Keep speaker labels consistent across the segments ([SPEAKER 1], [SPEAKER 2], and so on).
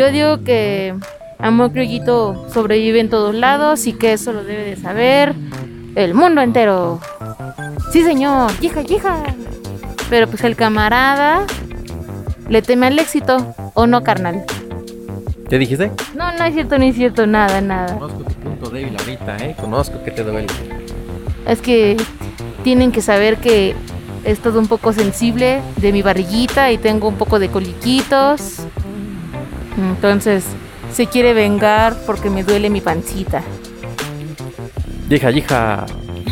[SPEAKER 1] Yo digo que Amor Criollito sobrevive en todos lados y que eso lo debe de saber el mundo entero. Sí, señor, hija, hija. Pero pues el camarada le teme al éxito, ¿o no, carnal?
[SPEAKER 2] ¿Qué dijiste?
[SPEAKER 1] No, no es cierto, ni es cierto, nada, nada.
[SPEAKER 2] Conozco tu punto débil ahorita, ¿eh? Conozco que te duele.
[SPEAKER 1] Es que tienen que saber que he estado un poco sensible de mi barriguita y tengo un poco de coliquitos. Entonces, se quiere vengar porque me duele mi pancita.
[SPEAKER 2] Hija, hija.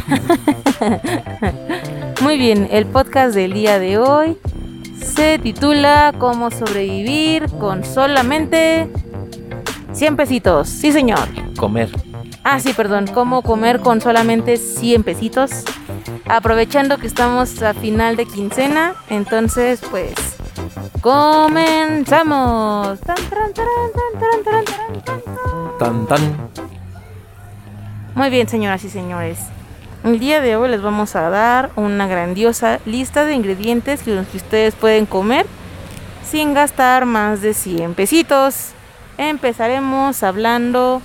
[SPEAKER 1] Muy bien, el podcast del día de hoy se titula Cómo sobrevivir con solamente 100 pesitos. Sí, señor.
[SPEAKER 2] Comer.
[SPEAKER 1] Ah, sí, perdón. Cómo comer con solamente 100 pesitos. Aprovechando que estamos a final de quincena, entonces pues comenzamos. Tan, tan, tan, tan, Tan, tan. Muy bien, señoras y señores. El día de hoy les vamos a dar una grandiosa lista de ingredientes que ustedes pueden comer sin gastar más de 100 pesitos. Empezaremos hablando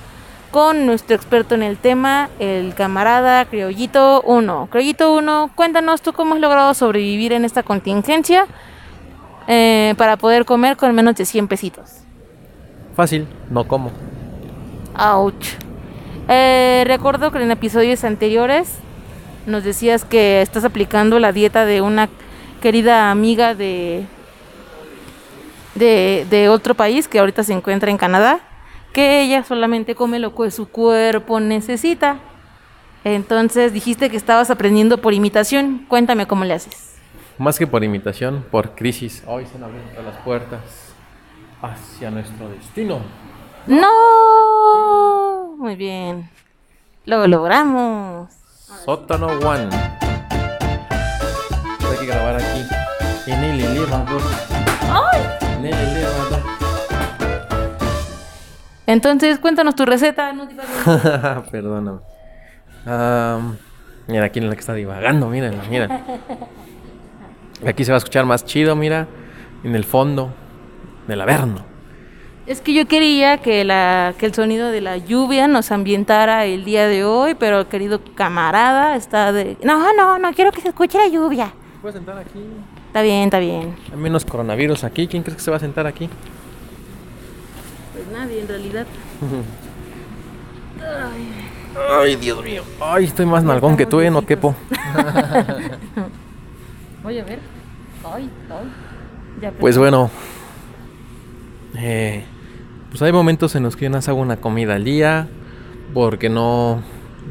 [SPEAKER 1] con nuestro experto en el tema, el camarada Criollito 1. Criollito 1, cuéntanos tú cómo has logrado sobrevivir en esta contingencia eh, para poder comer con menos de 100 pesitos.
[SPEAKER 2] Fácil, no como.
[SPEAKER 1] Ouch. Eh, recuerdo que en episodios anteriores nos decías que estás aplicando la dieta de una querida amiga de, de, de otro país que ahorita se encuentra en Canadá, que ella solamente come lo que su cuerpo necesita. Entonces dijiste que estabas aprendiendo por imitación. Cuéntame cómo le haces.
[SPEAKER 2] Más que por imitación, por crisis. Hoy se han abierto las puertas hacia nuestro destino.
[SPEAKER 1] ¡No! Muy bien. Lo logramos.
[SPEAKER 2] Sótano One. Hay que grabar aquí. En el elevador. En el elevador.
[SPEAKER 1] Entonces, cuéntanos tu receta. No divagues.
[SPEAKER 2] Perdóname. Am, mira, aquí en la que está divagando, miren, miren. Aquí se va a escuchar más chido, mira. En el fondo del averno.
[SPEAKER 1] Es que yo quería que, la, que el sonido de la lluvia nos ambientara el día de hoy, pero querido camarada está de... No, no, no quiero que se escuche la lluvia.
[SPEAKER 2] ¿Puedes sentar aquí?
[SPEAKER 1] Está bien, está bien.
[SPEAKER 2] Hay menos coronavirus aquí. ¿Quién crees que se va a sentar aquí?
[SPEAKER 1] Pues nadie, en realidad.
[SPEAKER 2] Ay, Dios mío. Ay, estoy más nalgón que tú, ¿eh? No quepo.
[SPEAKER 1] Voy a ver. Ay, ay.
[SPEAKER 2] Pues bueno. eh, pues hay momentos en los que yo no hago una comida al día. Porque no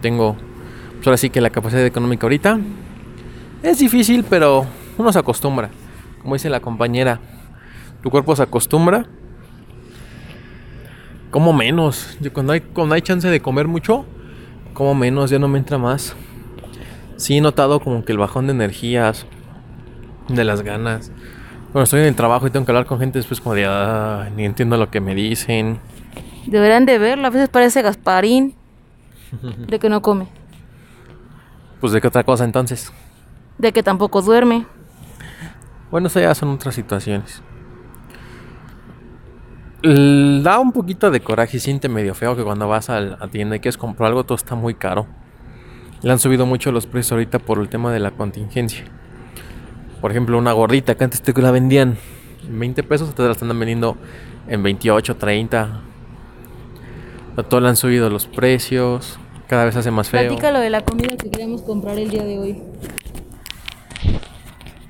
[SPEAKER 2] tengo. Pues ahora sí que la capacidad económica ahorita. Es difícil, pero uno se acostumbra. Como dice la compañera. Tu cuerpo se acostumbra. Como menos. Cuando hay, cuando hay chance de comer mucho, como menos, ya no me entra más. Sí he notado como que el bajón de energías, de las ganas. Cuando estoy en el trabajo y tengo que hablar con gente después como de, "Ah, ni entiendo lo que me dicen.
[SPEAKER 1] Deberán de verlo. A veces parece Gasparín. De que no come.
[SPEAKER 2] Pues de qué otra cosa entonces.
[SPEAKER 1] De que tampoco duerme.
[SPEAKER 2] Bueno, eso ya son otras situaciones. Da un poquito de coraje y siente medio feo que cuando vas a la tienda y quieres comprar algo todo está muy caro. Le han subido mucho los precios ahorita por el tema de la contingencia. Por ejemplo, una gordita que antes te la vendían en 20 pesos, te la están vendiendo en 28, 30. A todo le han subido los precios. Cada vez hace más feo.
[SPEAKER 1] Platica lo de la comida que queríamos comprar el día de hoy.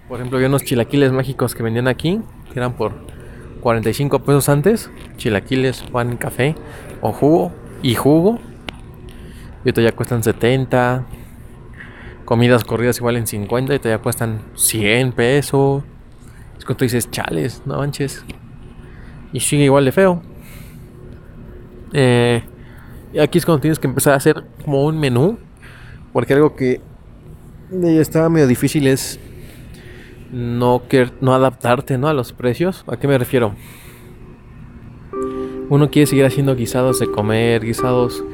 [SPEAKER 2] Por ejemplo, había unos chilaquiles mágicos que vendían aquí, que eran por 45 pesos antes. Chilaquiles, pan, café o jugo y jugo. Y ahorita ya cuestan 70. Comidas corridas igual en 50 y ahorita ya cuestan 100 pesos. Es cuando tú dices, chales, no manches. Y sigue igual de feo. Eh, y aquí es cuando tienes que empezar a hacer como un menú. Porque algo que eh, estaba medio difícil es no, quer- no adaptarte ¿no? a los precios. ¿A qué me refiero? Uno quiere seguir haciendo guisados de comer, guisados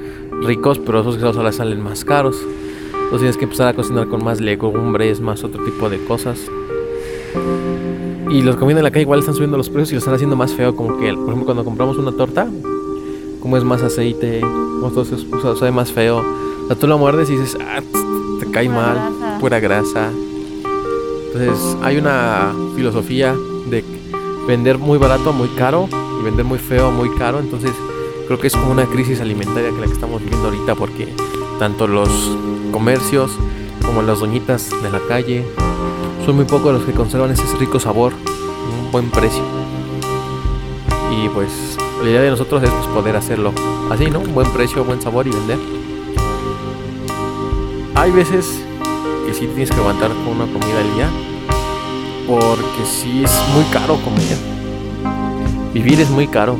[SPEAKER 2] ricos, pero esos guisados ahora salen más caros. Entonces tienes que empezar a cocinar con más legumbres, más otro tipo de cosas. Y los comiendo en la calle igual están subiendo los precios y lo están haciendo más feo. Como que, por ejemplo, cuando compramos una torta, como es más aceite, como todo se sabe más feo. O sea, tú lo muerdes y dices, ah, te cae mal, pura grasa. Entonces, hay una filosofía de vender muy barato a muy caro y vender muy feo a muy caro. Entonces, creo que es como una crisis alimentaria que la que estamos viviendo ahorita porque tanto los comercios como las doñitas de la calle son muy pocos los que conservan ese rico sabor, un buen precio. Y pues la idea de nosotros es pues, poder hacerlo así, ¿no? Un buen precio, buen sabor y vender. Hay veces que sí tienes que aguantar con una comida al día porque sí es muy caro comer. Vivir es muy caro.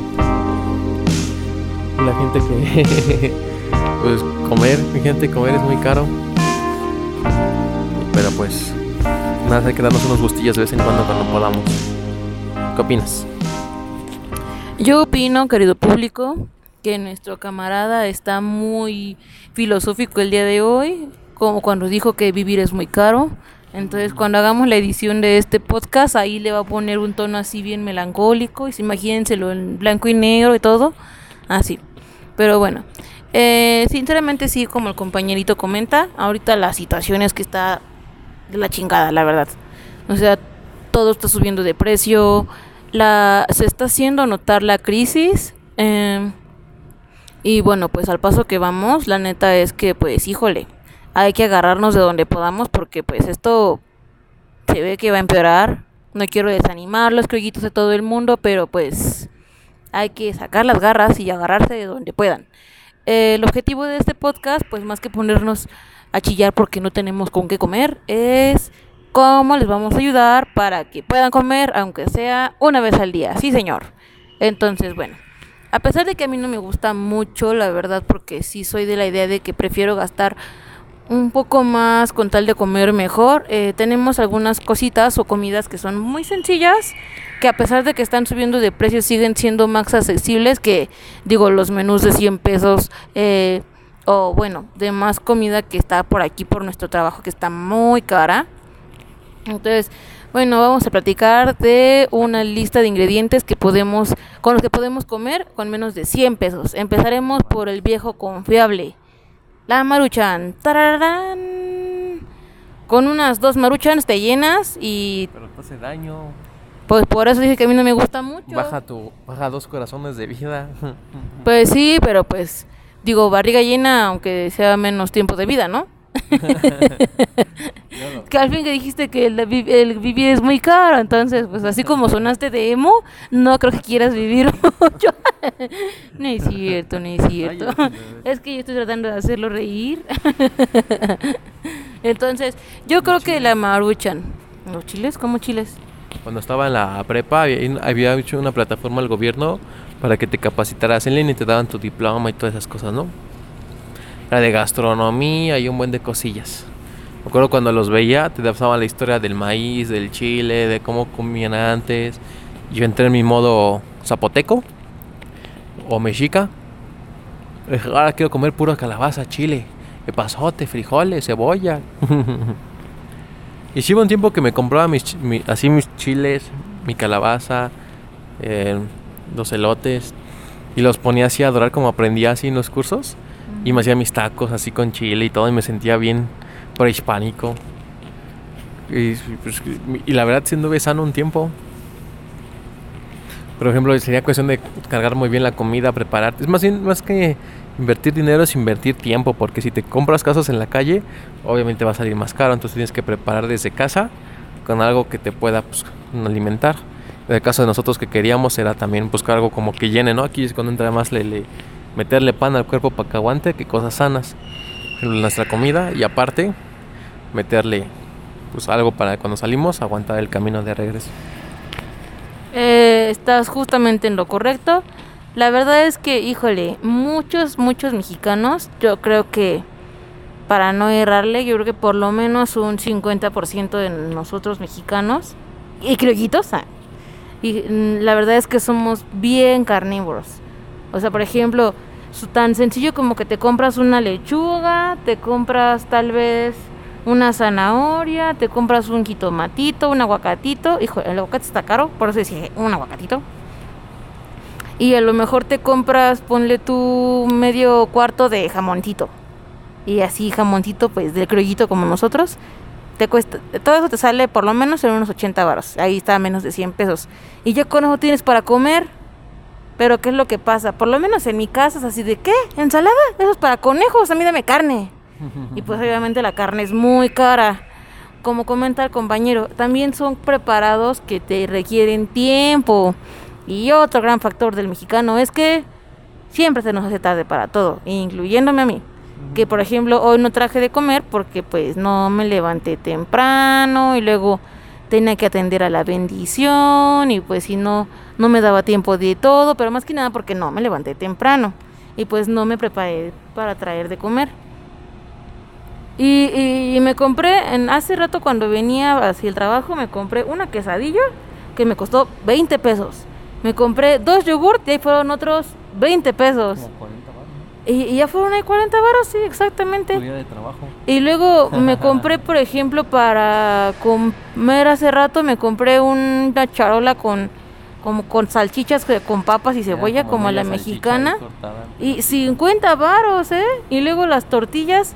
[SPEAKER 2] La gente que pues comer, mi gente comer es muy caro. Pero pues nada, hay que darnos unos gustillos de vez en cuando cuando podamos. ¿Qué opinas?
[SPEAKER 1] Yo opino, querido público, que nuestro camarada está muy filosófico el día de hoy, como cuando dijo que vivir es muy caro. Entonces, cuando hagamos la edición de este podcast, ahí le va a poner un tono así bien melancólico. Y imagínenselo en blanco y negro y todo. Así. Pero bueno, eh, sinceramente sí, como el compañerito comenta, ahorita la situación es que está de la chingada, la verdad. O sea, todo está subiendo de precio, la, se está haciendo notar la crisis. Em, y bueno, pues al paso que vamos, la neta es que pues híjole, hay que agarrarnos de donde podamos porque pues esto se ve que va a empeorar. No quiero desanimar los crioguitos de todo el mundo, pero pues hay que sacar las garras y agarrarse de donde puedan. Eh, el objetivo de este podcast, pues más que ponernos a chillar porque no tenemos con qué comer, es cómo les vamos a ayudar para que puedan comer, aunque sea una vez al día. Sí, señor. Entonces, bueno, a pesar de que a mí no me gusta mucho, la verdad, porque sí soy de la idea de que prefiero gastar un poco más con tal de comer mejor. Eh, tenemos algunas cositas o comidas que son muy sencillas, que a pesar de que están subiendo de precio siguen siendo más accesibles que, digo, los menús de 100 pesos. Eh, o bueno, de más comida que está por aquí por nuestro trabajo que está muy cara. Entonces, bueno, vamos a platicar de una lista de ingredientes que podemos con los que podemos comer con menos de 100 pesos. Empezaremos por el viejo confiable. La maruchan. ¡Tararán! Con unas dos maruchans te llenas y...
[SPEAKER 2] Pero te hace daño.
[SPEAKER 1] Pues por eso dije que a mí no me gusta mucho.
[SPEAKER 2] Baja, tu, baja dos corazones de vida.
[SPEAKER 1] Pues sí, pero pues digo, barriga llena aunque sea menos tiempo de vida, ¿no? que al fin que dijiste que el, el, vivir es muy caro, entonces, pues así como sonaste de emo, no creo que quieras vivir mucho. no es cierto, no es cierto. es que yo estoy tratando de hacerlo reír. entonces, yo creo que la maruchan. ¿Los chiles? ¿Cómo chiles?
[SPEAKER 2] Cuando estaba en la prepa, había hecho una plataforma al gobierno para que te capacitaras en línea y te daban tu diploma y todas esas cosas, ¿no? Era de gastronomía y un buen de cosillas. Me acuerdo cuando los veía, te daban la historia del maíz, del chile, de cómo comían antes. Yo entré en mi modo zapoteco o mexica. Ahora quiero comer pura calabaza, chile, pasote, frijoles, cebolla. y sí un tiempo que me compraba mis, así mis chiles, mi calabaza, eh, los elotes y los ponía así a adorar como aprendía así en los cursos. Y me hacía mis tacos así con chile y todo y me sentía bien prehispánico. Y, pues, y la verdad siendo sano un tiempo. Por ejemplo, sería cuestión de cargar muy bien la comida, preparar. Es más, más que invertir dinero, es invertir tiempo, porque si te compras casas en la calle, obviamente va a salir más caro, entonces tienes que preparar desde casa con algo que te pueda pues, alimentar. En el caso de nosotros que queríamos era también buscar algo como que llene, ¿no? Aquí es cuando entra más le meterle pan al cuerpo para que aguante, que cosas sanas nuestra comida y aparte meterle pues algo para cuando salimos aguantar el camino de regreso.
[SPEAKER 1] Eh, estás justamente en lo correcto. La verdad es que, híjole, muchos, muchos mexicanos, yo creo que, para no errarle, yo creo que por lo menos un 50% de nosotros mexicanos, y criollitos, y mm, la verdad es que somos bien carnívoros. O sea, por ejemplo, tan sencillo como que te compras una lechuga, te compras tal vez una zanahoria, te compras un jitomatito, un aguacatito. Hijo, el aguacate está caro, por eso decía un aguacatito. Y a lo mejor te compras, ponle tu medio cuarto de jamoncito. Y así jamoncito, pues del criollito como nosotros. Te cuesta, todo eso te sale por lo menos en unos 80 baros. Ahí está menos de 100 pesos. Y ya con eso tienes para comer. Pero ¿qué es lo que pasa? Por lo menos en mi casa es así de ¿qué? ¿Ensalada? Eso es para conejos, a mí dame carne. Y pues obviamente la carne es muy cara. Como comenta el compañero, también son preparados que te requieren tiempo. Y otro gran factor del mexicano es que siempre se nos hace tarde para todo, incluyéndome a mí. Que por ejemplo hoy no traje de comer porque pues no me levanté temprano y luego tenía que atender a la bendición y pues si no, no me daba tiempo de todo, pero más que nada porque no me levanté temprano y pues no me preparé para traer de comer. Y, y, me compré, en, hace rato cuando venía hacia el trabajo, me compré una quesadilla que me costó 20 pesos. Me compré dos yogurt y ahí fueron otros 20 pesos.
[SPEAKER 2] Como 40 baros.
[SPEAKER 1] Y, y ya fueron ahí 40 baros, sí, exactamente.
[SPEAKER 2] Tu día de trabajo.
[SPEAKER 1] Y luego me compré, por ejemplo, para comer hace rato, me compré una charola con como con salchichas que- con papas y cebolla, como, la
[SPEAKER 2] media salchicha
[SPEAKER 1] mexicana. Y 50 varos, ¿eh? Y luego las tortillas,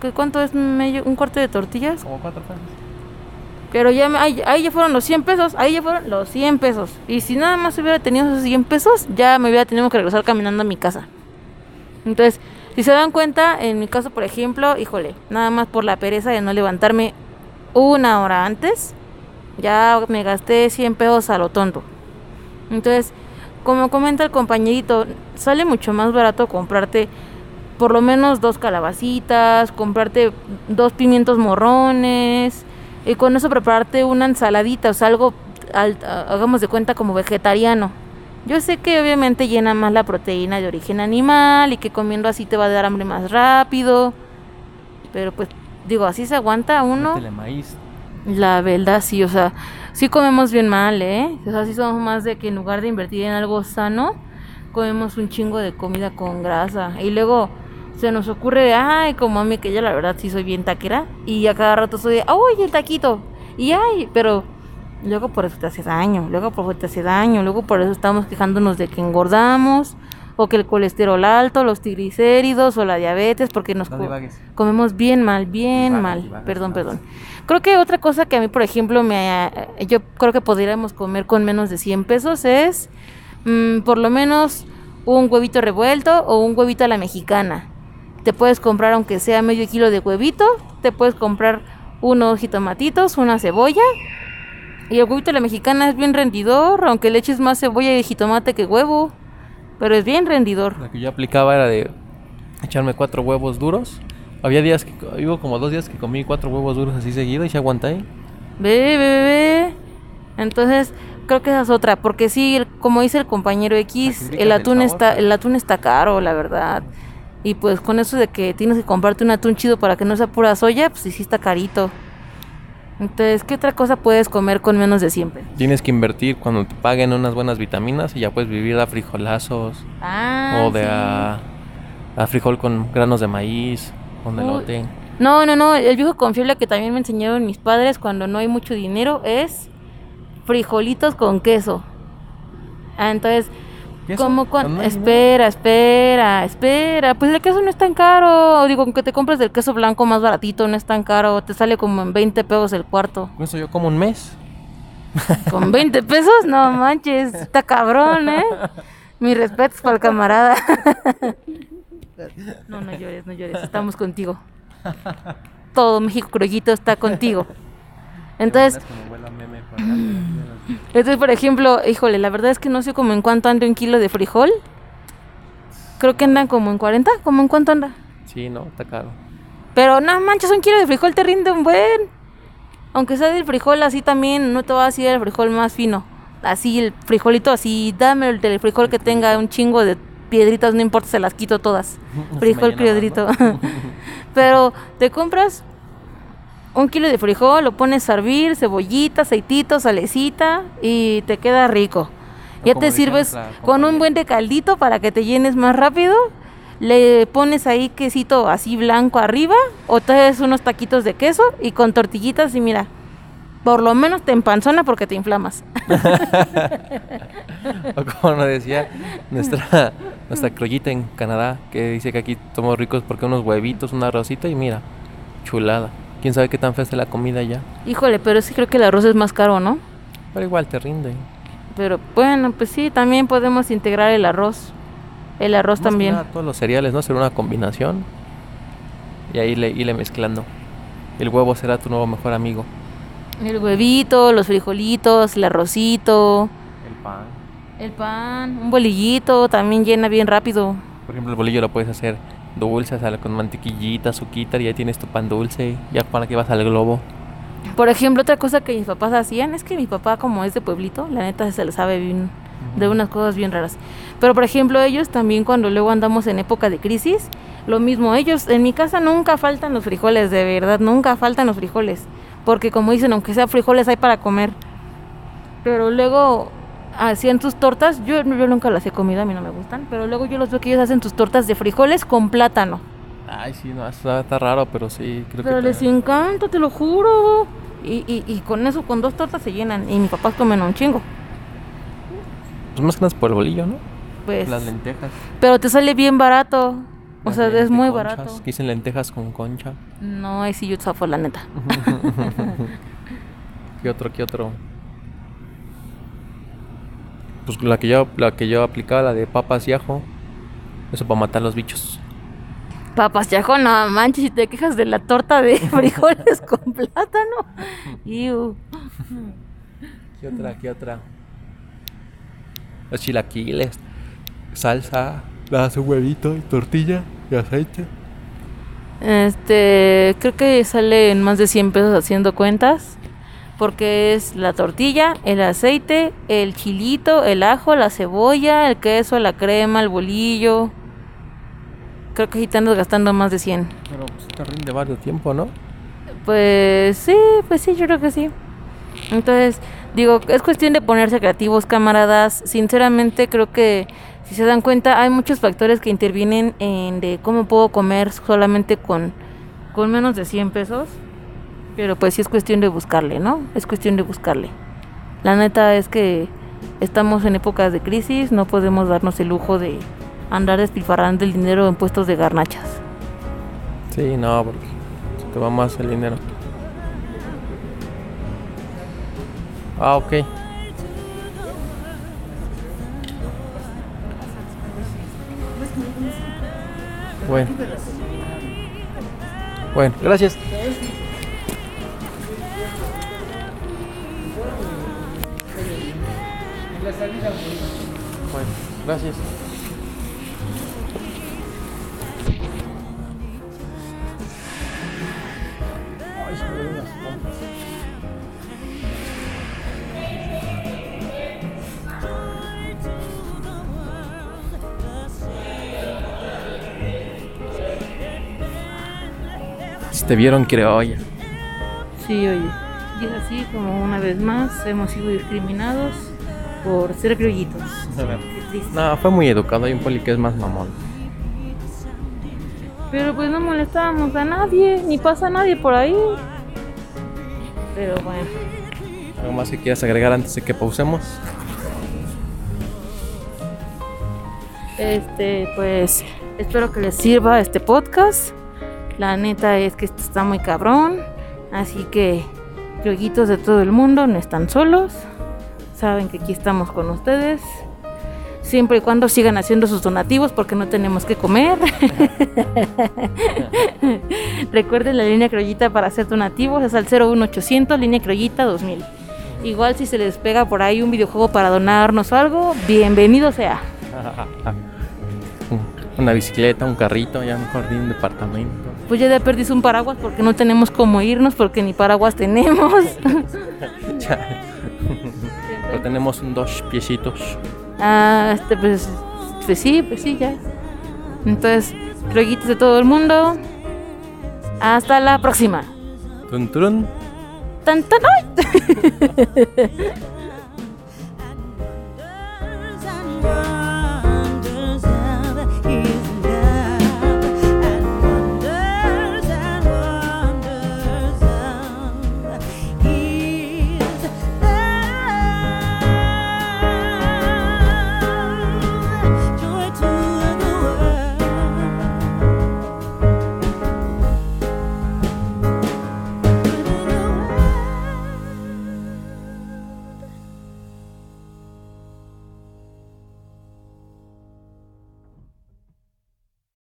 [SPEAKER 1] ¿qué ¿cuánto es medio, un cuarto de tortillas?
[SPEAKER 2] Como cuatro pesos.
[SPEAKER 1] Pero ya me- ahí, ahí ya fueron los 100 pesos, ahí ya fueron los 100 pesos. Y si nada más hubiera tenido esos 100 pesos, ya me hubiera tenido que regresar caminando a mi casa. Entonces, si se dan cuenta, en mi caso, por ejemplo, híjole, nada más por la pereza de no levantarme una hora antes, ya me gasté 100 pesos a lo tonto. Entonces, como comenta el compañerito, sale mucho más barato comprarte por lo menos dos calabacitas, comprarte dos pimientos morrones, y con eso prepararte una ensaladita, o sea, algo, al- hagamos de cuenta, como vegetariano. Yo sé que obviamente llena más la proteína de origen animal y que comiendo así te va a dar hambre más rápido, pero pues digo, así se aguanta uno.
[SPEAKER 2] Maíz.
[SPEAKER 1] La verdad, sí, o sea, sí comemos bien mal, ¿eh? O sea, sí somos más de que en lugar de invertir en algo sano, comemos un chingo de comida con grasa. Y luego se nos ocurre, ay, como a mí, que yo la verdad sí soy bien taquera, y a cada rato soy de, ¡ay, el taquito! Y ay, pero luego por eso te hace daño, luego por eso te hace daño, luego por eso estamos quejándonos de que engordamos, o que el colesterol alto, los triglicéridos, o la diabetes, porque nos
[SPEAKER 2] No
[SPEAKER 1] co-
[SPEAKER 2] divagues.
[SPEAKER 1] comemos bien mal, bien
[SPEAKER 2] Divagas,
[SPEAKER 1] mal.
[SPEAKER 2] divagas,
[SPEAKER 1] Perdón,
[SPEAKER 2] divagas.
[SPEAKER 1] perdón. Creo que otra cosa que a mí, por ejemplo, me eh, yo creo que podríamos comer con menos de 100 pesos es mm, por lo menos un huevito revuelto o un huevito a la mexicana. Te puedes comprar aunque sea medio kilo de huevito, te puedes comprar unos jitomatitos, una cebolla. Y el huevito a la mexicana es bien rendidor, aunque le eches más cebolla y jitomate que huevo. Pero es bien rendidor.
[SPEAKER 2] Lo que yo aplicaba era de echarme cuatro huevos duros. Había días que, hubo como dos días que comí cuatro huevos duros así seguido y se aguanté.
[SPEAKER 1] Ve, ve, ve. Entonces, creo que esa es otra, porque sí, como dice el compañero X, el atún está el atún está caro, la verdad. Y pues con eso de que tienes que comprarte un atún chido para que no sea pura soya, pues sí, sí está carito. Entonces, ¿qué otra cosa puedes comer con menos de 100 pesos?
[SPEAKER 2] Tienes que invertir cuando te paguen unas buenas vitaminas y ya puedes vivir a frijolazos
[SPEAKER 1] Ah,
[SPEAKER 2] o de
[SPEAKER 1] sí.
[SPEAKER 2] a, a frijol con granos de maíz, con elote.
[SPEAKER 1] No, no, no, el viejo confiable que también me enseñaron mis padres cuando no hay mucho dinero es frijolitos con queso. Ah, entonces, Como
[SPEAKER 2] ¿Cuando?
[SPEAKER 1] Espera, espera, espera. Pues el queso no es tan caro. Digo, aunque te compres del queso blanco más baratito, no es tan caro. Te sale como en 20 pesos el cuarto.
[SPEAKER 2] Con eso yo como un mes.
[SPEAKER 1] ¿Con 20 pesos? No manches, está cabrón, ¿eh? Mi respeto para el camarada. No, no llores, no llores. Estamos contigo. Todo México Croyito está contigo. Entonces, entonces, por ejemplo, híjole, la verdad es que no sé como en cuánto anda un kilo de frijol. Creo que andan como en 40, como en cuánto anda.
[SPEAKER 2] Sí, no, está caro.
[SPEAKER 1] Pero no manches, un kilo de frijol te rinde un buen. Aunque sea del frijol así también, no te va a decir el frijol más fino. Así, el frijolito así, dame el del frijol que tenga un chingo de piedritas, no importa, se las quito todas. Frijol piedrito. Pero te compras un kilo de frijol, lo pones a hervir, cebollita, aceitito, salecita y te queda rico. Ya te sirves con un buen de caldito para que te llenes más rápido. le pones ahí quesito así blanco arriba o te haces unos taquitos de queso y con tortillitas y mira, por lo menos te empanzona porque te inflamas.
[SPEAKER 2] o como nos decía nuestra, nuestra crollita en Canadá, que dice que aquí somos ricos porque unos huevitos, una arrocita y mira, chulada. ¿Quién sabe qué tan fea la comida ya?
[SPEAKER 1] Híjole, pero sí creo que el arroz es más caro, ¿no?
[SPEAKER 2] Pero igual te rinde.
[SPEAKER 1] Pero bueno, pues sí, también podemos integrar el arroz. El arroz
[SPEAKER 2] Más que
[SPEAKER 1] también.
[SPEAKER 2] nada, todos los cereales, ¿no? Será una combinación. Y ahí le, irle mezclando. El huevo será tu nuevo mejor amigo.
[SPEAKER 1] El huevito, los frijolitos, el arrocito,
[SPEAKER 2] El pan.
[SPEAKER 1] el pan, un bolillito, también llena bien rápido.
[SPEAKER 2] Por ejemplo, el bolillo lo puedes hacer dulce, sale con mantequillita, azuquita, y ya tienes tu pan dulce. Ya para que vas al globo.
[SPEAKER 1] Por ejemplo, otra cosa que mis papás hacían es que mi papá, como es de pueblito, la neta se le sabe bien de unas cosas bien raras. Pero por ejemplo, ellos también cuando luego andamos en época de crisis, lo mismo, ellos en mi casa nunca faltan los frijoles, de verdad, nunca faltan los frijoles, porque como dicen, aunque sea frijoles hay para comer. Pero luego hacían sus tortas, yo, yo nunca las he comido, a mí no me gustan, pero luego yo los veo que ellos hacen sus tortas de frijoles con plátano.
[SPEAKER 2] Ay, sí, no, está, está raro, pero sí, creo
[SPEAKER 1] Pero
[SPEAKER 2] que.
[SPEAKER 1] les encanta, te lo juro. Y, y, y con eso, con dos tortas se llenan. Y mis papás comen un chingo.
[SPEAKER 2] Pues más que nada por el bolillo, ¿no?
[SPEAKER 1] Pues,
[SPEAKER 2] Las lentejas.
[SPEAKER 1] pero te sale bien barato. O sea, es muy
[SPEAKER 2] lenteconchas,
[SPEAKER 1] barato.
[SPEAKER 2] Que dicen lentejas con concha.
[SPEAKER 1] No, ahí sí yo zafo, la neta.
[SPEAKER 2] ¿Qué otro, qué otro? Pues la que yo, la que yo aplicaba, la de papas y ajo. Eso para matar los bichos.
[SPEAKER 1] Papas chajo, no manches, si te quejas de la torta de frijoles con plátano. Iu.
[SPEAKER 2] ¿Qué otra, qué otra? Los chilaquiles, salsa, das un huevito y tortilla y aceite.
[SPEAKER 1] Este, creo que sale en más de 100 pesos haciendo cuentas. Porque es la tortilla, el aceite, el chilito, el ajo, la cebolla, el queso, la crema, el bolillo. Creo que ahí te andas gastando más de 100.
[SPEAKER 2] Pero pues te rinde varios tiempo, ¿no?
[SPEAKER 1] Pues sí, pues sí, yo creo que sí. Entonces, digo, es cuestión de ponerse creativos, camaradas. Sinceramente, creo que si se dan cuenta, hay muchos factores que intervienen en de cómo puedo comer solamente con, con menos de 100 pesos. Pero pues sí es cuestión de buscarle, ¿no? Es cuestión de buscarle. La neta es que estamos en épocas de crisis, no podemos darnos el lujo de andar despilfarrando el dinero en puestos de garnachas.
[SPEAKER 2] Sí, no, porque se te va más el dinero. Ah, ok. Bueno. Bueno, gracias. Bueno, gracias. Te vieron criolla.
[SPEAKER 1] Sí, oye. Y es así como una vez más hemos sido discriminados por ser criollitos.
[SPEAKER 2] No, fue muy educado. Hay un poli que es más mamón.
[SPEAKER 1] Pero pues no molestábamos a nadie, ni pasa nadie por ahí. Pero bueno,
[SPEAKER 2] ¿Algo más que quieras agregar antes de que pausemos?
[SPEAKER 1] este, pues espero que les sirva este podcast. La neta es que esto está muy cabrón. Así que, criollitos de todo el mundo, no están solos. Saben que aquí estamos con ustedes. Siempre y cuando sigan haciendo sus donativos porque no tenemos que comer. Recuerden la línea criollita para hacer donativos es al 01800 línea criollita 2000. Igual si se les pega por ahí un videojuego para donarnos algo, bienvenido sea.
[SPEAKER 2] Una bicicleta, un carrito, ya mejor de un departamento.
[SPEAKER 1] Pues ya de perdis un paraguas porque no tenemos cómo irnos porque ni paraguas tenemos.
[SPEAKER 2] Pero tenemos dos piecitos.
[SPEAKER 1] ah, este pues, pues sí, pues sí ya. Entonces, crioguitos de todo el mundo. Hasta la próxima.
[SPEAKER 2] Tun, turun.
[SPEAKER 1] Tan, tan, ¡ay!